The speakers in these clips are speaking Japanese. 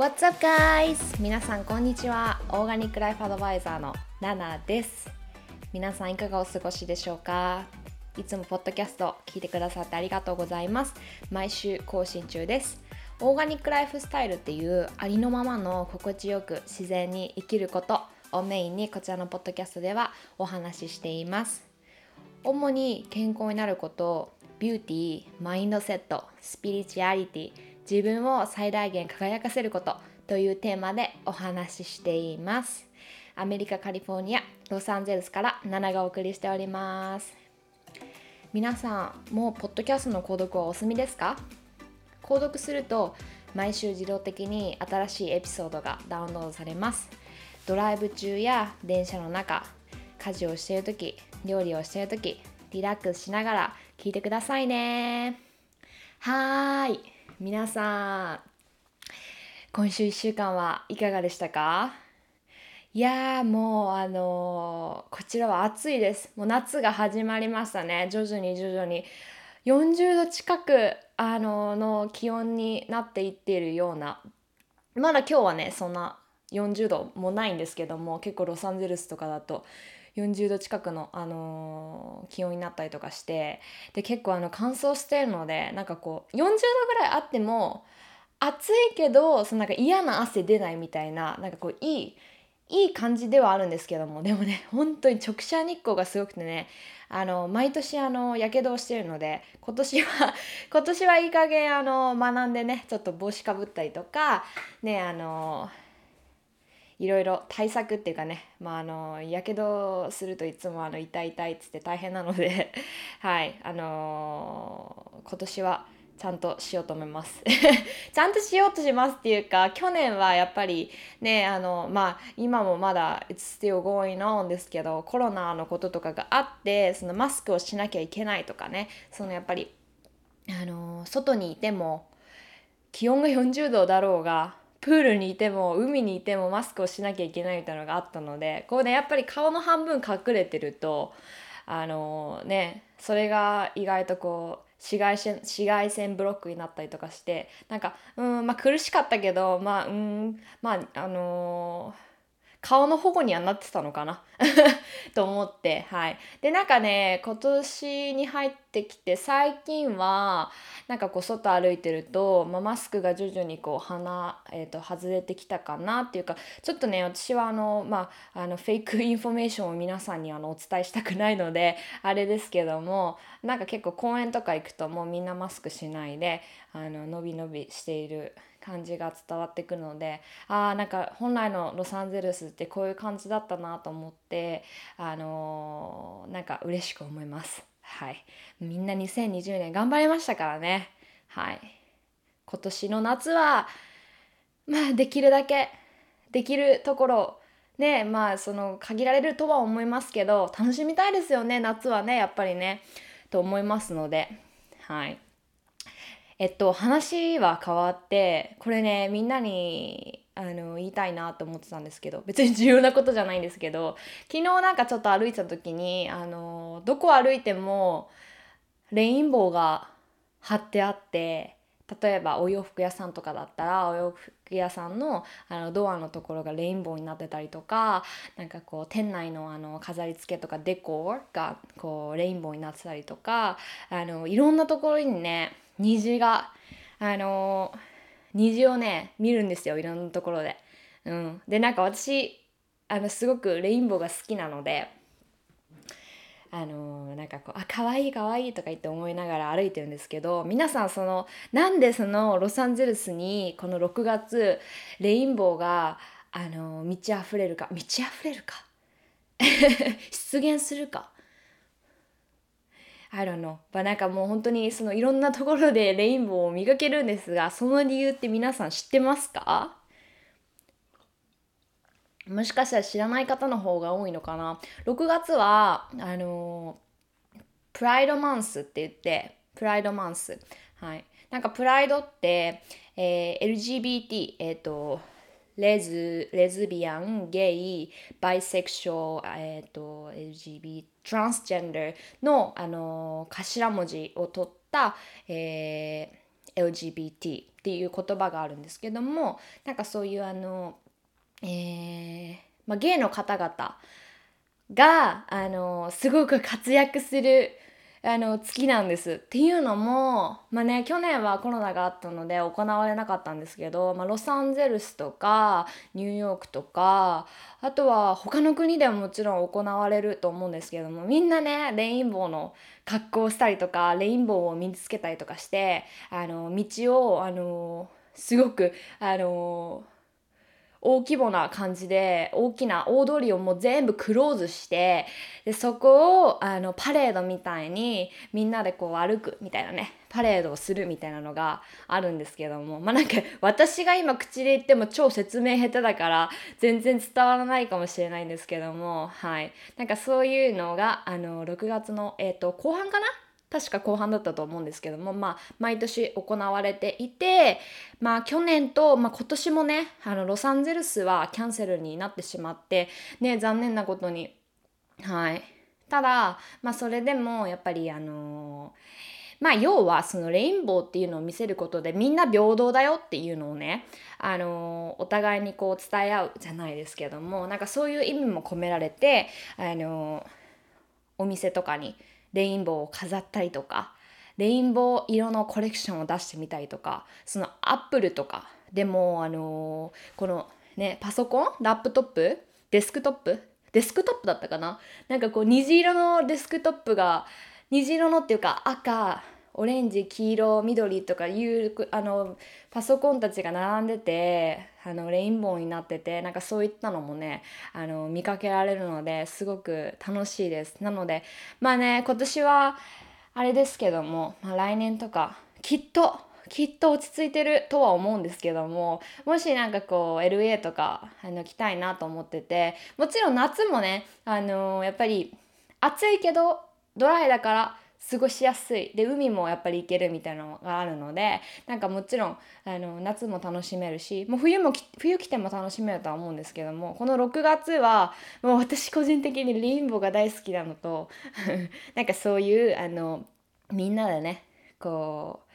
What's up guys? 皆さんこんにちは。オーガニックライフアドバイザーのナナです。皆さんいかがお過ごしでしょうか？いつもポッドキャスト聞いてくださってありがとうございます。毎週更新中です。オーガニックライフスタイルっていうありのままの心地よく自然に生きることをメインにこちらのポッドキャストではお話ししています。主に健康になることビューティーマインドセットスピリチュアリティ自分を最大限輝かせることというテーマでお話ししています。アメリカカリフォルニアロサンゼルスからナナがお送りしております。皆さんもうポッドキャストの購読はお済みですか？購読すると毎週自動的に新しいエピソードがダウンロードされます。ドライブ中や電車の中家事をしている時料理をしている時リラックスしながら聞いてくださいね。はーい。皆さん今週1週間はいかがでしたか？いやーもうあのーこちらは暑いです。もう夏が始まりましたね。徐々に徐々に。40度近くあのの気温になっていっているような。まだ今日はねそんな40度もないんですけども結構ロサンゼルスとかだと40度近くの、あのー気温になったりとかしてで結構あの乾燥してるのでなんかこう40度ぐらいあっても暑いけどそのなんか嫌な汗出ないみたいななんかこういいいい感じではあるんですけどもでもね本当に直射日光がすごくてねあの毎年あのやけどをしてるので今年は 今年はいい加減あの学んでねちょっと帽子かぶったりとかねあのいろいろ対策っていうかねまああのやけどするといつもあの痛い痛いっつって大変なので はいあの今年はちゃんとしようと思います。ちゃんとしようとしますっていうか去年はやっぱりねあのまあ今もまだ It's still going on ですけどコロナのこととかがあってそのマスクをしなきゃいけないとかねそのやっぱりあの外にいても気温が40度だろうがプールにいても海にいてもマスクをしなきゃいけないみたいなのがあったのでこうねやっぱり顔の半分隠れてるとあのねそれが意外とこう紫外線紫外線ブロックになったりとかしてなんかうんまあ苦しかったけどまあうんまああのー顔の保護にはなってたのかな？と思ってはい。でなんかね今年に入ってきて最近はなんかこう外歩いてると、まあ、マスクが徐々にこう鼻、えー、と外れてきたかなっていうかちょっとね私はあのまああの fake information を皆さんにあのお伝えしたくないのであれですけどもなんか結構公園とか行くともうみんなマスクしないであの伸び伸びしている感じが伝わってくるのであーなんか本来のロサンゼルスってこういう感じだったなと思ってあのーなんか嬉しく思います。はい。みんな2020年頑張りましたからね。はい。今年の夏はまあできるだけできるところねまあその限られるとは思いますけど楽しみたいですよね夏はねやっぱりねと思いますので。はい。えっと話は変わってこれねみんなにあの言いたいなと思ってたんですけど別に重要なことじゃないんですけど昨日なんかちょっと歩いた時にあのどこ歩いてもレインボーが貼ってあって例えばお洋服屋さんとかだったらお洋服屋さんのあのドアのところがレインボーになってたりとかなんかこう店内のあの飾り付けとかデコがこうレインボーになってたりとかあのいろんなところにね虹があの虹をね見るんですよいろんなところで。うん、でなんか私あのすごくレインボーが好きなので。あのなんかこうあ可愛い可愛いとか言って思いながら歩いてるんですけど皆さんそのなんでそのロサンゼルスにこの6月レインボーがあの満ち溢れるか満ち溢れるか？出現するか？I don't know まあなんかもう本当にそのいろんなところでレインボーを見かけるんですがその理由って皆さん知ってますか？もしかしたら知らない方の方が多いのかな。6月はあのプライドマンスって言ってプライドマンス。はい。なんかプライドって、えー LGBT えっ、とレズレズビアンゲイバイセクションえっ、と LGBT トランスジェンダーのあの頭文字を取った、えー LGBT っていう言葉があるんですけどもなんかそういうあの、えーまあ、ゲイの方々があのすごく活躍するあの月なんです。っていうのもまあね去年はコロナがあったので行われなかったんですけど、まあ、ロサンゼルスとかニューヨークとかあとは他の国でももちろん行われると思うんですけどもみんなねレインボーの格好をしたりとかレインボーを身につけたりとかしてあの道をあのすごくあの大規模な感じで大きな大通りをもう全部クローズしてでそこをあのパレードみたいにみんなでこう歩くみたいなねパレードをするみたいなのがあるんですけどもまあなんか私が今口で言っても超説明下手だから全然伝わらないかもしれないんですけどもはい。なんかそういうのがあの6月の、えーと後半かな確か後半だったと思うんですけども、まあ、毎年行われていて、まあ、去年と、まあ、今年もねあのロサンゼルスはキャンセルになってしまって、ね、残念なことに。はい、ただ、まあ、それでもやっぱりあのーまあ要はそのレインボーっていうのを見せることでみんな平等だよっていうのをね、あのお互いにこう伝え合うじゃないですけどもなんかそういう意味も込められて、あのお店とかにレインボーを飾ったりとかレインボー色のコレクションを出してみたりとかそのアップルとかでもあのー、このねパソコンラップトップデスクトップデスクトップだったかな？なんかこう虹色のデスクトップが虹色のっていうか赤オレンジ黄色緑とかいうあのパソコンたちが並んでてあのレインボーになっててなんかそういったのもねあの見かけられるのですごく楽しいです。なのでまあね今年はあれですけども、まあ、来年とかきっときっと落ち着いてるとは思うんですけどももしなんかこう LA とかあの来たいなと思っててもちろん夏もねあのやっぱり暑いけどドライだから過ごしやすい。で海もやっぱり行けるみたいなのがあるのでなんかもちろんあの夏も楽しめるしもう冬も冬来ても楽しめるとは思うんですけどもこの6月はもう私個人的にレインボーが大好きなのと なんかそういうあのみんなでねこう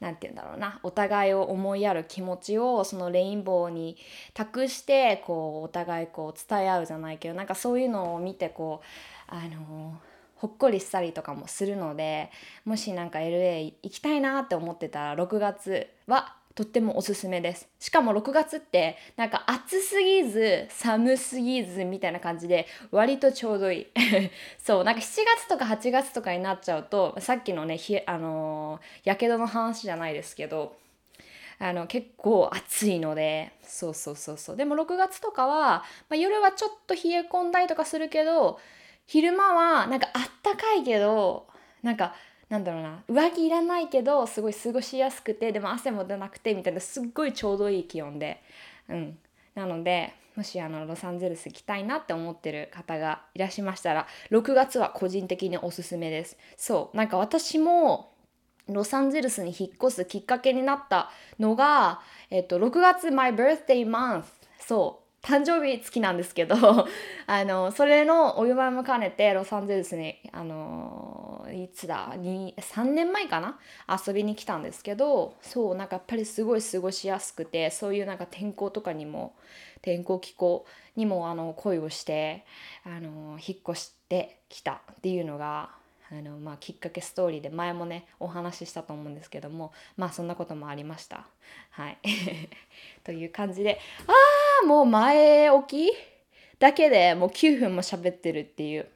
何て言うんだろうなお互いを思いやる気持ちをそのレインボーに託してこうお互いこう伝え合うじゃないけどなんかそういうのを見てこうあのほっこりしたりとかもするのでもしなんか LA 行きたいなって思ってたら6月はとってもおすすめです。しかも6月ってなんか暑すぎず寒すぎずみたいな感じで割とちょうどいい。そうなんか7月とか8月とかになっちゃうとさっきのねひあのやけどの話じゃないですけどあの結構暑いのでそうそうそうそう。でも6月とかは、まあ、夜はちょっと冷え込んだりとかするけど昼間はなんかあったかいけどなんかなんだろうな上着いらないけどすごい過ごしやすくてでも汗も出なくてみたいなすっごいちょうどいい気温で。うん。なのでもしあのロサンゼルス行きたいなって思ってる方がいらっしゃいましたら6月は個人的におすすめです。そう。なんか私もロサンゼルスに引っ越すきっかけになったのが、えっと、6月 my birthday month そう。誕生日月なんですけど あのそれのお祝いも兼ねてロサンゼルスにあのいつだ3年前かな？遊びに来たんですけどそうなんかやっぱりすごい過ごしやすくてそういうなんか天候とかにも天候気候にもあの恋をしてあの引っ越してきたっていうのがあの、まあ、きっかけストーリーで前もねお話ししたと思うんですけどもまあそんなこともありました。はい という感じでああもう前置きだけでもう9分も喋ってるっていう。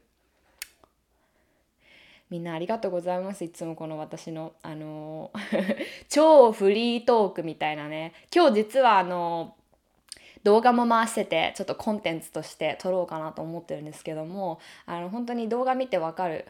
みんなありがとうございます。いつもこの私の、あの 超フリートークみたいなね。今日実はあの動画も回しててちょっとコンテンツとして撮ろうかなと思ってるんですけどもあの本当に動画見てわかる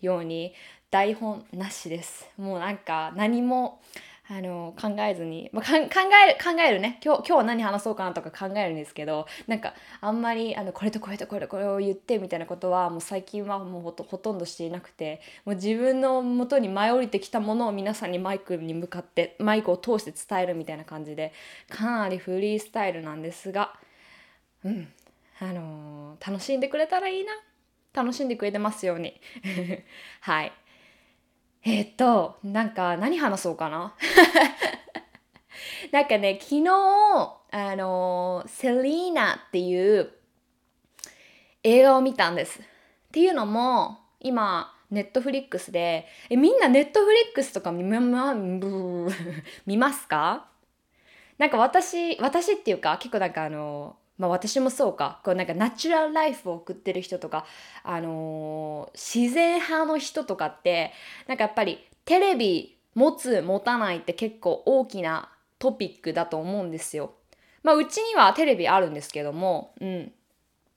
ように台本なしですもうなんか何もあの考えずに、まあ、考える考えるね。今日今日は何話そうかなとか考えるんですけどなんかあんまりあのこれとこれとこれこれを言ってみたいなことはもう最近はもうほとほとんどしていなくてもう自分のもとに舞い降りてきたものを皆さんにマイクに向かってマイクを通して伝えるみたいな感じでかなりフリースタイルなんですがうん。あのー、楽しんでくれたらいいな。楽しんでくれてますように。はい。えー、っとなんか何話そうかな？なんかね昨日あのセリーナっていう映画を見たんです。っていうのも今ネットフリックスでえみんなネットフリックスとか見,、ま、見ますか？なんか私私っていうか結構なんかあのまあ私もそうかこうなんかナチュラルライフを送ってる人とかあのー、自然派の人とかってなんかやっぱりテレビ持つ持たないって結構大きなトピックだと思うんですよ。まあうちにはテレビあるんですけども、うん。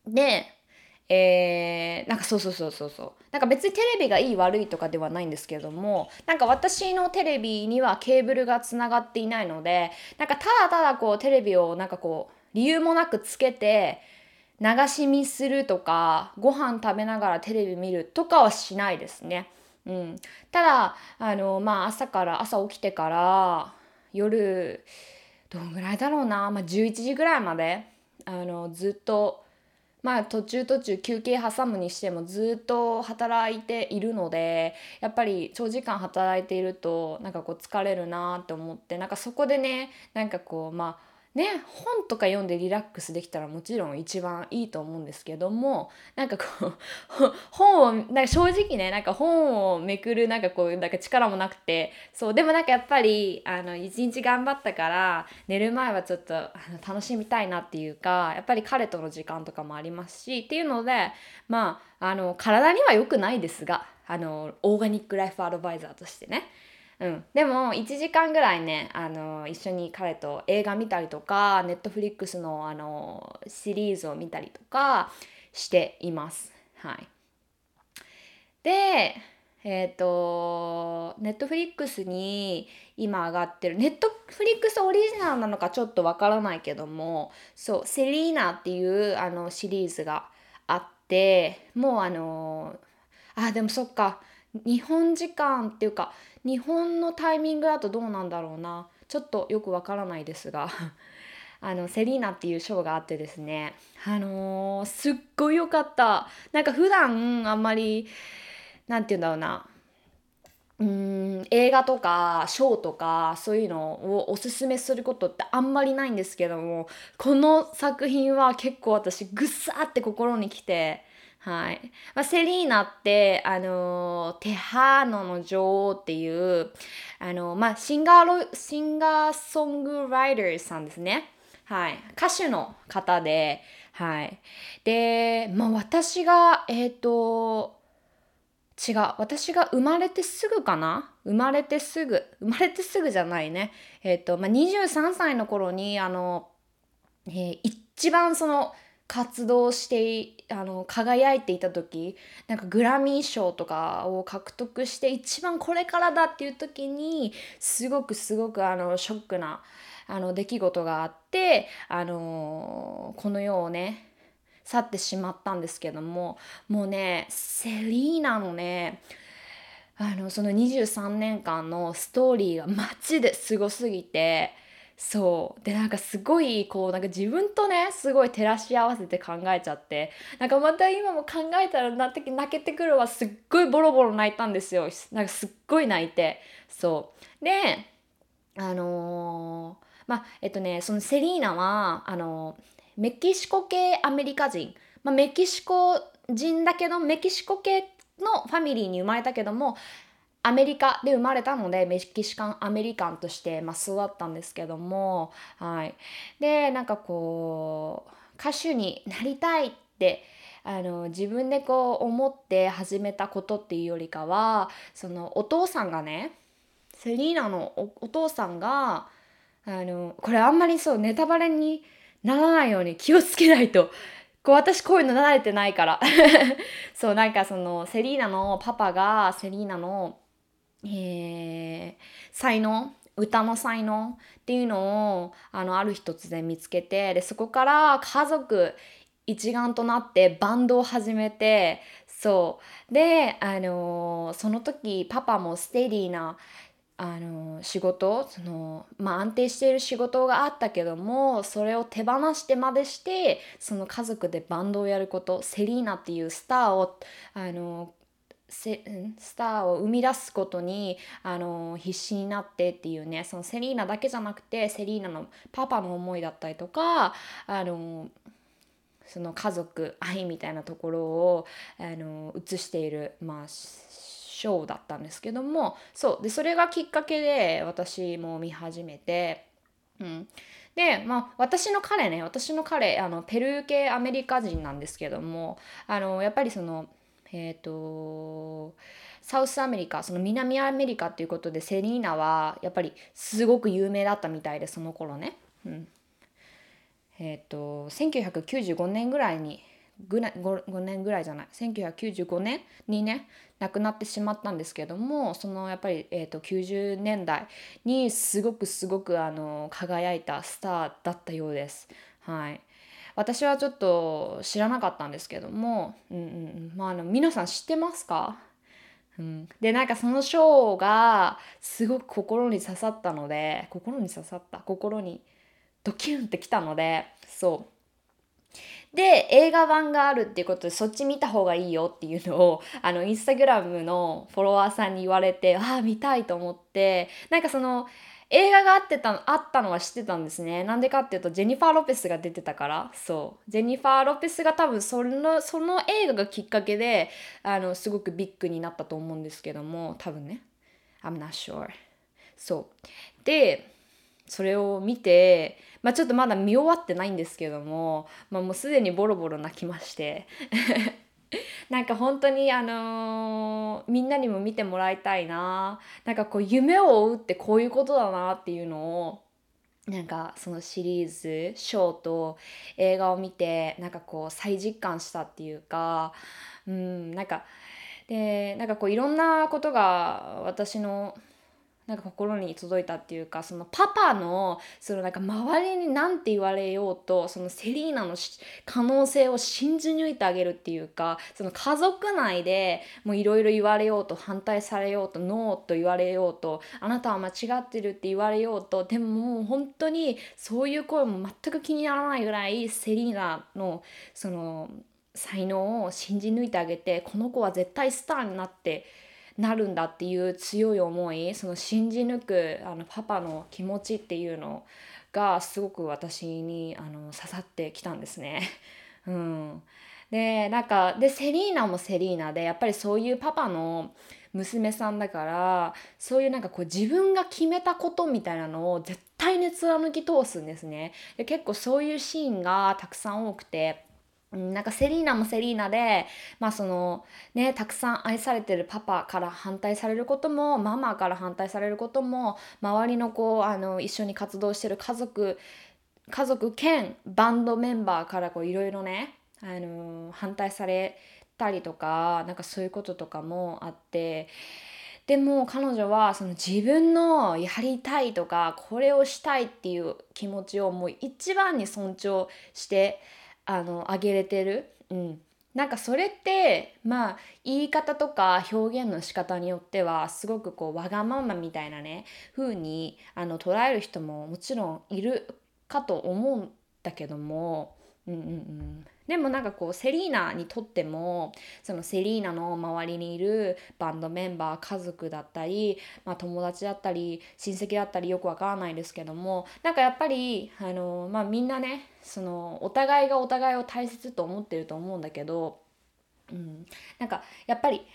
で、えー、なんかそうそうそうそうそうなんか別にテレビがいい悪いとかではないんですけれどもなんか私のテレビにはケーブルがつながっていないのでなんかただただこうテレビをなんかこう理由もなくつけて流し見するとかご飯食べながらテレビ見るとかはしないですね。うん、ただあのまあ朝から朝起きてから夜どんぐらいだろうな、まあ、11時ぐらいまであのずっとまあ途中途中休憩挟むにしてもずっと働いているのでやっぱり長時間働いているとなんかこう疲れるなって思ってなんかそこでねなんかこうまあね本とか読んでリラックスできたらもちろん一番いいと思うんですけどもなんかこう 本をなんか正直ねなんか本をめくるなんかこうなんか力もなくてそうでもなんかやっぱりあの一日頑張ったから寝る前はちょっとあの楽しみたいなっていうかやっぱり彼との時間とかもありますしっていうのでまああの体には良くないですがあのオーガニックライフアドバイザーとしてねうん、でも1時間ぐらいねあの一緒に彼と映画見たりとかネットフリックスのあのシリーズを見たりとかしています。はい、でえっ、ー、とネットフリックスに今上がってるネットフリックスオリジナルなのかちょっとわからないけどもそう「セリーナ」っていうあのシリーズがあってもうあのあでもそっか。日本時間っていうか日本のタイミングだとどうなんだろうな。ちょっとよくわからないですが あのセリーナっていうショーがあってですね。あのー、すっごい良かった。なんか普段あんまりなんて言うんだろうな。うん映画とかショーとかそういうのをおすすめすることってあんまりないんですけどもこの作品は結構私ぐっさーって心にきてはい。まあ、セリーナって、あの、テハーノの女王っていう、あの、まあ、シンガーシンガーソングライターさんですね。はい。歌手の方で、はい。で、まあ、私が、えっ、ー、と、違う。私が生まれてすぐかな？生まれてすぐ。生まれてすぐじゃないね。えっ、ー、と、まあ、23歳の頃に、あの、えー、一番その、活動してあの輝いていた時なんかグラミー賞とかを獲得して一番これからだっていう時にすごくすごくあのショックなあの出来事があってあのこの世をね去ってしまったんですけどももうねセリーナのねあのその23年間のストーリーがマジですごすぎてそう。でなんかすごいこうなんか自分とねすごい照らし合わせて考えちゃってなんかまた今も考えたら泣けてくるわすっごいボロボロ泣いたんですよ。なんかすっごい泣いて。そう。であのー、まあえっとねそのセリーナはあのー、メキシコ系アメリカ人、まあ、メキシコ人だけどメキシコ系のファミリーに生まれたけどもアメリカで生まれたのでメキシカンアメリカンとして、まあ、育ったんですけども、はい、でなんかこう歌手になりたいってあの自分でこう思って始めたことっていうよりかはそのお父さんがねセリーナのお父さんがあのこれあんまりそうネタバレにならないように気をつけないと。こう私こういうの慣れてないから。そうなんかそのセリーナのパパがセリーナのえー、才能？歌の才能っていうのをあのある日突然見つけてでそこから家族一丸となってバンドを始めてそう。で、あのー、その時パパもステディーなあの仕事その、まあ、安定している仕事があったけどもそれを手放してまでしてその家族でバンドをやることセリーナっていうスターをあのスターを生み出すことにあの必死になってっていうねそのセリーナだけじゃなくてセリーナのパパの思いだったりとかあのその家族愛みたいなところをあの映している、まあ、ショーだったんですけどもそうでそれがきっかけで私も見始めて、うん、で、まあ、私の彼ね私の彼あのペルー系アメリカ人なんですけどもあのやっぱりそのえっ、ー、と South America その南アメリカっていうことでセリーナはやっぱりすごく有名だったみたいでその頃ね。うんえっ、ー、と1995年ぐらいにぐら 5, 5年ぐらいじゃない1995年にね亡くなってしまったんですけどもそのやっぱり、えーと、90年代にすごくすごくあの輝いたスターだったようです。はい、私はちょっと知らなかったんですけども、うんうん。まあ、あの皆さん知ってますか？うん、でなんかそのショーがすごく心に刺さったので心に刺さった？心にドキュンってきたのでそう。で映画版があるっていうことでそっち見た方がいいよっていうのをあのインスタグラムのフォロワーさんに言われてああ見たいと思ってなんかその映画があってたあったのは知ってたんですね。なんでかっていうとジェニファー・ロペスが出てたから。そう。ジェニファー・ロペスが多分そのその映画がきっかけであのすごくビッグになったと思うんですけども多分ね。I'm not sure. そう。でそれを見てまあ、ちょっとまだ見終わってないんですけども、まあ、もうすでにボロボロ泣きまして。なんか本当にあのー、みんなにも見てもらいたいな。なんかこう夢を追うってこういうことだなっていうのをなんかそのシリーズショーと映画を見てなんかこう再実感したっていうかうんなんかでなんかこういろんなことが私のなんか心に届いたっていうかそのパパのそのなんか周りに何て言われようとそのセリーナの可能性を信じ抜いてあげるっていうかその家族内でもういろいろ言われようと反対されようとノーと言われようとあなたは間違ってるって言われようとでももう本当にそういう声も全く気にならないぐらいセリーナのその才能を信じ抜いてあげてこの子は絶対スターになってなるんだっていう強い思いその信じ抜くあのパパの気持ちっていうのがすごく私にあの刺さってきたんですね。うん、でなんかでセリーナもセリーナでやっぱりそういうパパの娘さんだからそういうなんかこう自分が決めたことみたいなのを絶対に貫き通すんですね。で結構そういうシーンがたくさん多くてなんかセリーナもセリーナで、まあそのね、たくさん愛されてるパパから反対されることもママから反対されることも周りのこうあの一緒に活動してる家族家族兼バンドメンバーからいろいろね、あの反対されたりとかなんかそういうこととかもあってでも彼女はその自分のやりたいとかこれをしたいっていう気持ちをもう一番に尊重してあのあげれてる、うん、なんかそれってまあ言い方とか表現の仕方によってはすごくこうわがままみたいなね風にあの捉える人ももちろんいるかと思うんだけども、うんうんうん、でもなんかこうセリーナにとってもそのセリーナの周りにいるバンドメンバー家族だったり、まあ、友達だったり親戚だったりよくわからないですけどもなんかやっぱりあの、まあ、みんなねそのお互いがお互いを大切と思ってると思うんだけど、うん、なんかやっぱり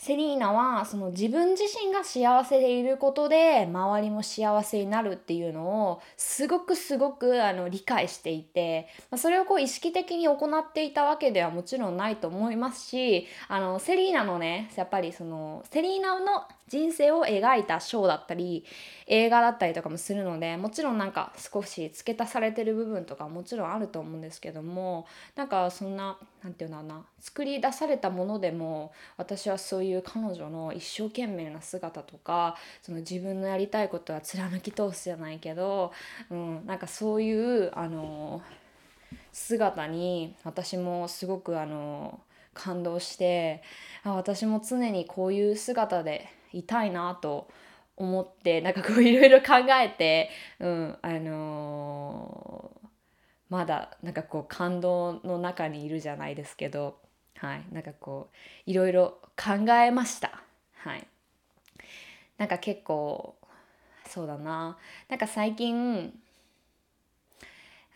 セリーナはその自分自身が幸せでいることで周りも幸せになるっていうのをすごくすごくあの理解していて、まあ、それをこう意識的に行っていたわけではもちろんないと思いますしあのセリーナのねやっぱりそのセリーナの人生を描いたショーだったり映画だったりとかもするのでもちろんなんか少し付け足されてる部分とかもちろんあると思うんですけどもなんかそんな何て言うんだろうな作り出されたものでも私はそういう彼女の一生懸命な姿とかその自分のやりたいことは貫き通すじゃないけど、うん、なんかそういうあの姿に私もすごくあの感動してあ私も常にこういう姿でいたいなと思ってなんかこういろいろ考えて、うんあのー、まだなんかこう感動の中にいるじゃないですけどはい、なんかこういろいろ考えました。はい、なんか結構そうだななんか最近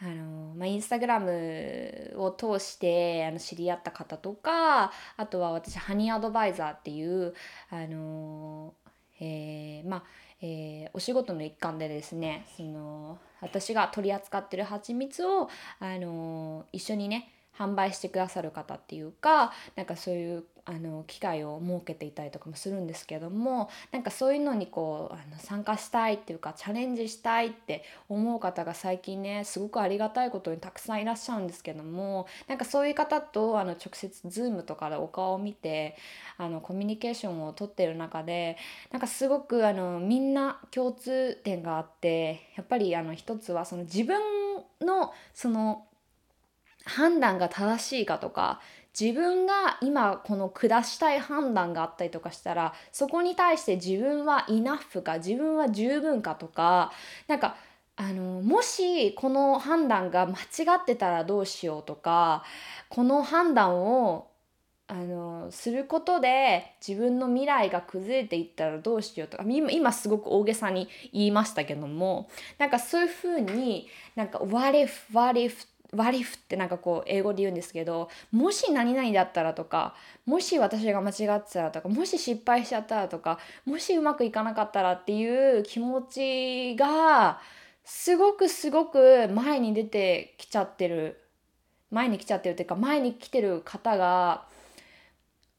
あのまあ、インスタグラムを通してあの知り合った方とかあとは私ハニーアドバイザーっていうあの、えー、まあえー、お仕事の一環でですねその私が取り扱ってる蜂蜜を、あの一緒にね販売してくださる方っていうかなんかそういうあの機会を設けていたりとかもするんですけどもなんかそういうのにこうあの参加したいっていうかチャレンジしたいって思う方が最近ねすごくありがたいことにたくさんいらっしゃるんですけどもなんかそういう方とあの直接 Zoom とかでお顔を見てあのコミュニケーションをとってる中でなんかすごくあのみんな共通点があってやっぱりあの一つはその自分のその判断が正しいかとか自分が今この下したい判断があったりとかしたらそこに対して自分はイナッフか自分は十分かとかなんかあのもしこの判断が間違ってたらどうしようとかこの判断をあのすることで自分の未来が崩れていったらどうしようとか今今すごく大げさに言いましたけどもなんかそういうふうになんか「what if what if」割り振ってなんかこう英語で言うんですけどもし何々だったらとかもし私が間違ってたらとかもし失敗しちゃったらとかもしうまくいかなかったらっていう気持ちがすごくすごく前に出てきちゃってる前に来ちゃってるっていうか前に来てる方が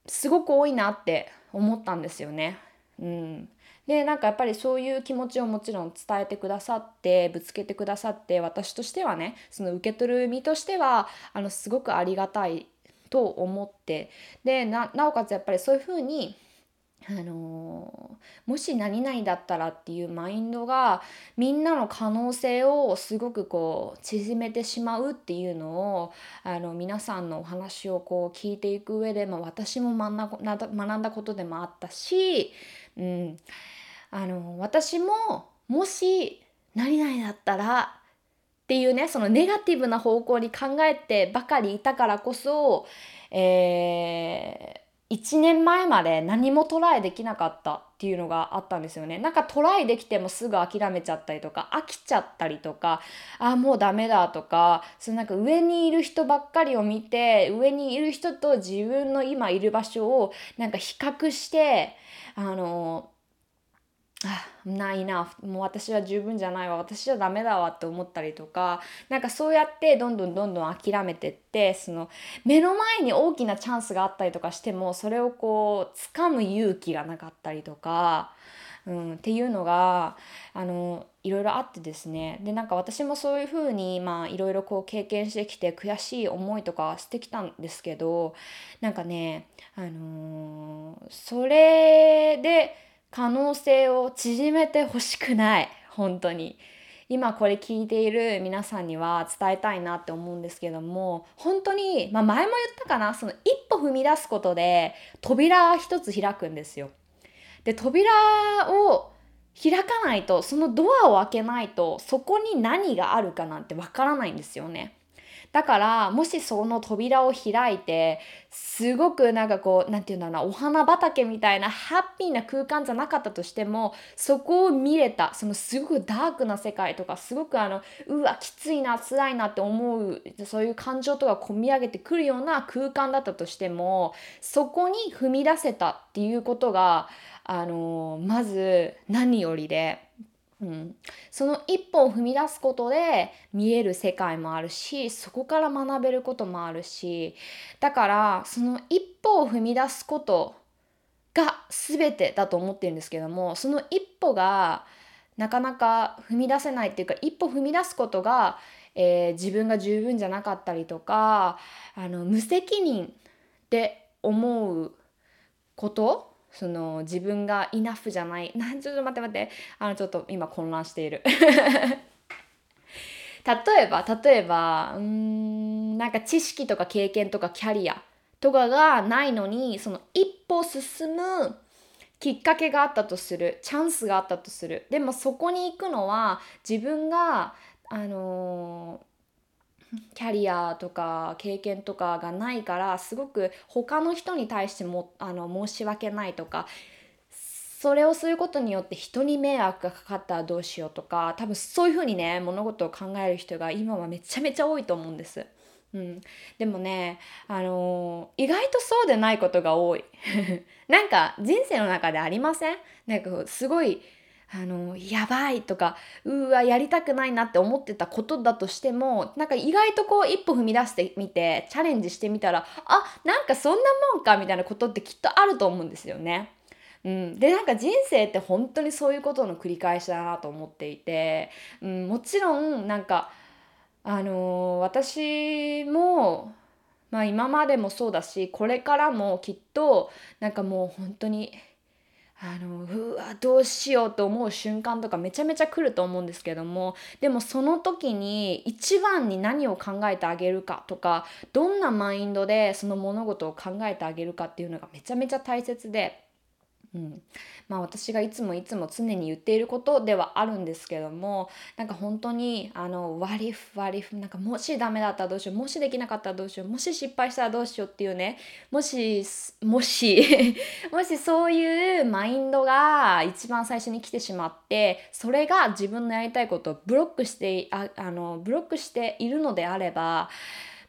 すごく多いなって思ったんですよね。うん、でなんかやっぱりそういう気持ちをもちろん伝えてくださってぶつけてくださって私としてはねその受け取る身としてはあのすごくありがたいと思って。でなおかつやっぱりそういうふうにあのもし何々だったらっていうマインドがみんなの可能性をすごくこう縮めてしまうっていうのをあの皆さんのお話をこう聞いていく上で、まあ、私も学んだことでもあったし、うん、あの私ももし何々だったらっていうねそのネガティブな方向に考えてばかりいたからこそ、えー、1年前まで何もトライできなかったっていうのがあったんですよね。なんかトライできてもすぐ諦めちゃったりとか飽きちゃったりとかあもうダメだとかそのなんか上にいる人ばっかりを見て上にいる人と自分の今いる場所をなんか比較してあのないな。もう私は十分じゃないわ。私じゃダメだわって思ったりとかなんかそうやってどんどんどんどん諦めてってその目の前に大きなチャンスがあったりとかしてもそれをこう掴む勇気がなかったりとか、うん、っていうのがあのいろいろあってですね。でなんか私もそういうふうにまあいろいろこう経験してきて悔しい思いとかしてきたんですけどなんかねあのー、それで可能性を縮めてほしくない。本当に。今これ聞いている皆さんには伝えたいなって思うんですけども本当に、まあ、前も言ったかな。その一歩踏み出すことで扉一つ開くんですよ。で扉を開かないとそのドアを開けないとそこに何があるかなんてわからないんですよね。だからもしその扉を開いてすごくなんかこう何て言うんだろうなお花畑みたいなハッピーな空間じゃなかったとしてもそこを見れたそのすごくダークな世界とかすごくあのうわきついな辛いなって思うそういう感情とか込み上げてくるような空間だったとしてもそこに踏み出せたっていうことがあのまず何よりでうん、その一歩を踏み出すことで見える世界もあるしそこから学べることもあるしだからその一歩を踏み出すことが全てだと思ってるんですけどもその一歩がなかなか踏み出せないっていうか一歩踏み出すことが、えー、自分が十分じゃなかったりとかあの無責任って思うことその自分がイナフじゃない。な ちょっと待って待って。あのちょっと今混乱している。例えば例えばうんなんか知識とか経験とかキャリアとかがないのにその一歩進むきっかけがあったとする。チャンスがあったとする。でもそこに行くのは自分があのーキャリアとか経験とかがないからすごく他の人に対してもあの申し訳ないとかそれをすることによって人に迷惑がかかったらどうしようとか多分そういうふうにね物事を考える人が今はめちゃめちゃ多いと思うんです。うん、でもね、あのー、意外とそうでないことが多い。なんか人生の中でありません？なんかすごいあのやばいとかうわやりたくないなって思ってたことだとしてもなんか意外とこう一歩踏み出してみてチャレンジしてみたらあなんかそんなもんかみたいなことってきっとあると思うんですよね。うん、でなんか人生って本当にそういうことの繰り返しだなと思っていて、うん、もちろんなんかあのー、私もまあ今までもそうだしこれからもきっとなんかもう本当にあのうわどうしようと思う瞬間とかめちゃめちゃ来ると思うんですけどもでもその時に一番に何を考えてあげるかとかどんなマインドでその物事を考えてあげるかっていうのがめちゃめちゃ大切で。うん、まあ私がいつもいつも常に言っていることではあるんですけどもなんか本当にあの割りふ割りふなんかもしダメだったらどうしようもしできなかったらどうしようもし失敗したらどうしようっていうねもしもし もしそういうマインドが一番最初に来てしまってそれが自分のやりたいことをブロックしてああのブロックしているのであれば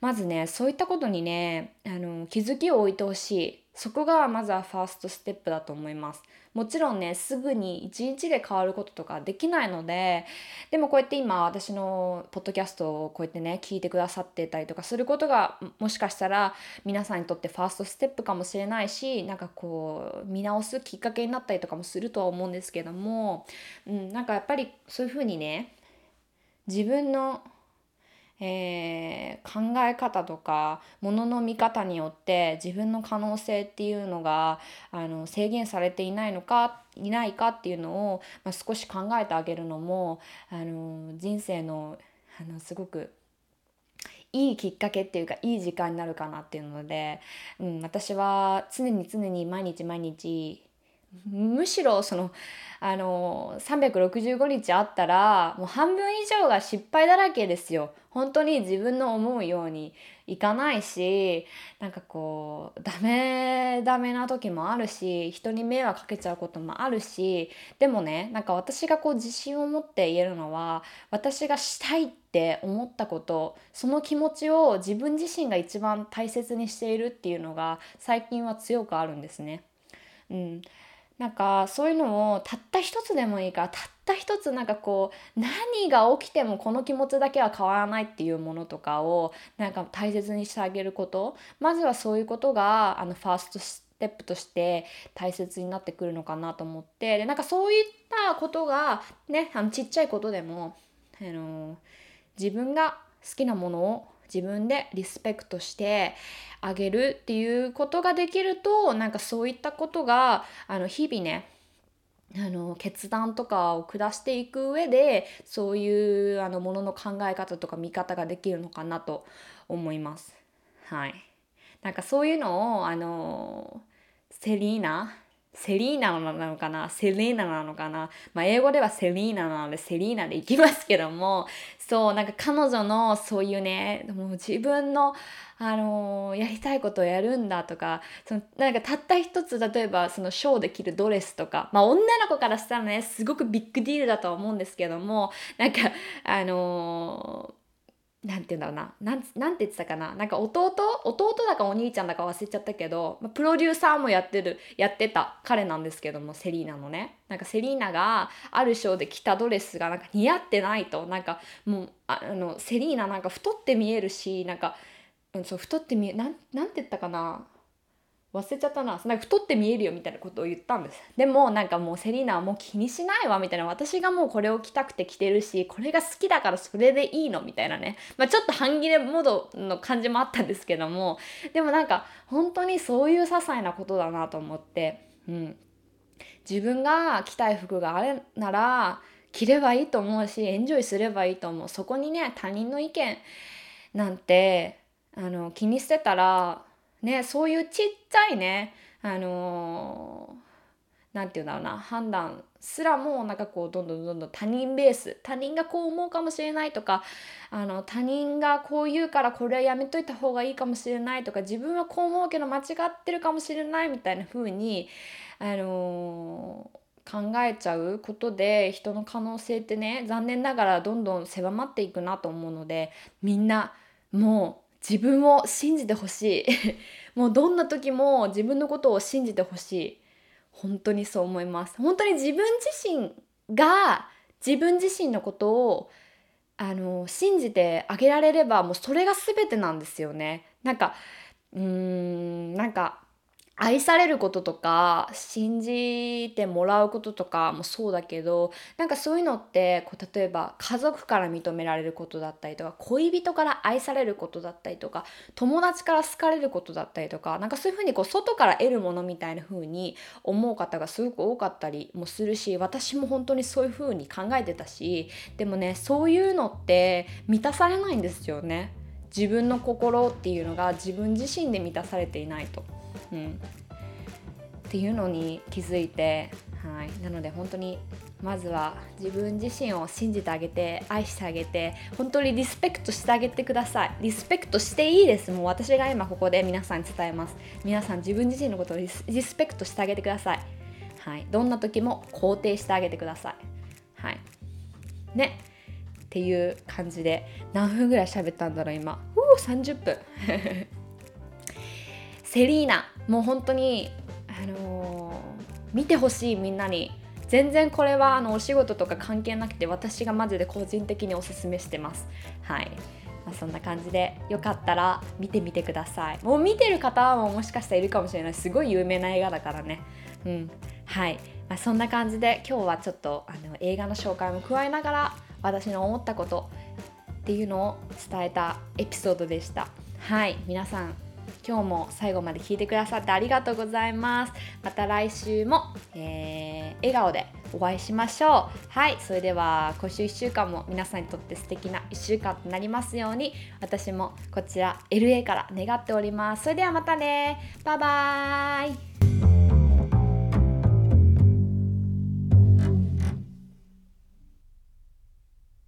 まずねそういったことにねあの気づきを置いてほしい。そこがまずはファーストステップだと思います。もちろんねすぐに一日で変わることとかできないのででもこうやって今私のポッドキャストをこうやってね聞いてくださってたりとかすることがもしかしたら皆さんにとってファーストステップかもしれないしなんかこう見直すきっかけになったりとかもするとは思うんですけども、うん、なんかやっぱりそういうふうにね自分のえー、考え方とかものの見方によって自分の可能性っていうのがあの制限されていないのかいないかっていうのを、まあ、少し考えてあげるのもあの人生のあのすごくいいきっかけっていうかいい時間になるかなっていうので、うん、私は常に常に毎日毎日むしろそのあの365日あったらもう半分以上が失敗だらけですよ。本当に自分の思うようにいかないしなんかこうダメダメな時もあるし人に迷惑かけちゃうこともあるしでもねなんか私がこう自信を持って言えるのは私がしたいって思ったことその気持ちを自分自身が一番大切にしているっていうのが最近は強くあるんですね。うん、なんかそういうのをたった一つでもいいからたった一つなんかこう何が起きてもこの気持ちだけは変わらないっていうものとかをなんか大切にしてあげること。まずはそういうことがあのファーストステップとして大切になってくるのかなと思って。でなんかそういったことがねあのちっちゃいことでもあの自分が好きなものを自分でリスペクトしてあげるっていうことができるとなんかそういったことがあの日々ねあの決断とかを下していく上でそういうあのものの考え方とか見方ができるのかなと思います。はい。なんかそういうのをあのセリーナセリーナなのかな？セリーナなのかな？まあ、英語ではセリーナなのでセリーナでいきますけども、そう、なんか彼女のそういうね、もう自分の、あのー、やりたいことをやるんだとか、そのなんかたった一つ、例えばそのショーで着るドレスとか、まあ女の子からしたらね、すごくビッグディールだとは思うんですけども、なんか、あのーなんて言うんだろうな。なん、なんて言ってたかな。なんか弟？弟だかお兄ちゃんだか忘れちゃったけど、まあプロデューサーもやってる、やってた彼なんですけども、セリーナのね。なんかセリーナがあるショーで着たドレスがなんか似合ってないと。なんかもう、あの、セリーナなんか太って見えるし、なんか、うん、そう、太って見え、なん、なんて言ったかな。忘れちゃったな。なんか太って見えるよみたいなことを言ったんです。でもなんかもうセリーナはもう気にしないわみたいな。私がもうこれを着たくて着てるしこれが好きだからそれでいいのみたいなね、まあ、ちょっと半切れモードの感じもあったんですけども。でもなんか本当にそういう些細なことだなと思って、うん、自分が着たい服があれなら着ればいいと思うしエンジョイすればいいと思う。そこにね他人の意見なんてあの気にしてたらねそういうちっちゃいねあのー、何て言うんだろうな判断すらもなんかこうどんどんどんどん他人ベース他人がこう思うかもしれないとかあの他人がこう言うからこれはやめといた方がいいかもしれないとか自分はこう思うけど間違ってるかもしれないみたいな風にあのー、考えちゃうことで人の可能性ってね残念ながらどんどん狭まっていくなと思うのでみんなもう自分を信じてほしい。もうどんな時も自分のことを信じてほしい。本当にそう思います。本当に自分自身が自分自身のことをあの信じてあげられればもうそれが全てなんですよね。なんかうーんなんか愛されることとか信じてもらうこととかもそうだけどなんかそういうのってこう例えば家族から認められることだったりとか恋人から愛されることだったりとか友達から好かれることだったりとかなんかそういうふうにこう外から得るものみたいな風に思う方がすごく多かったりもするし私も本当にそういう風に考えてたしでもねそういうのって満たされないんですよね。自分の心っていうのが自分自身で満たされていないと。うん、っていうのに気づいて、はい、なので本当にまずは自分自身を信じてあげて愛してあげて本当にリスペクトしてあげてください。リスペクトしていいです。もう私が今ここで皆さんに伝えます。皆さん自分自身のことをリスペクトしてあげてください。はい。どんな時も肯定してあげてください。はい。ね。っていう感じで何分ぐらい喋ったんだろう今。うお30分。セリーナ。もう本当にあのー、見てほしいみんなに。全然これはあのお仕事とか関係なくて私がマジで個人的におすすめしてます。はい、まあ、そんな感じでよかったら見てみてください。もう見てる方ももしかしたらいるかもしれない。すごい有名な映画だからね。うん。はい、まあ、そんな感じで今日はちょっとあの映画の紹介も加えながら私の思ったことっていうのを伝えたエピソードでした。はい。皆さん今日も最後まで聞いてくださってありがとうございます。また来週も、えー、笑顔でお会いしましょう。はいそれでは今週1週間も皆さんにとって素敵な1週間となりますように私もこちら LA から願っております。それではまたね。バイバーイ。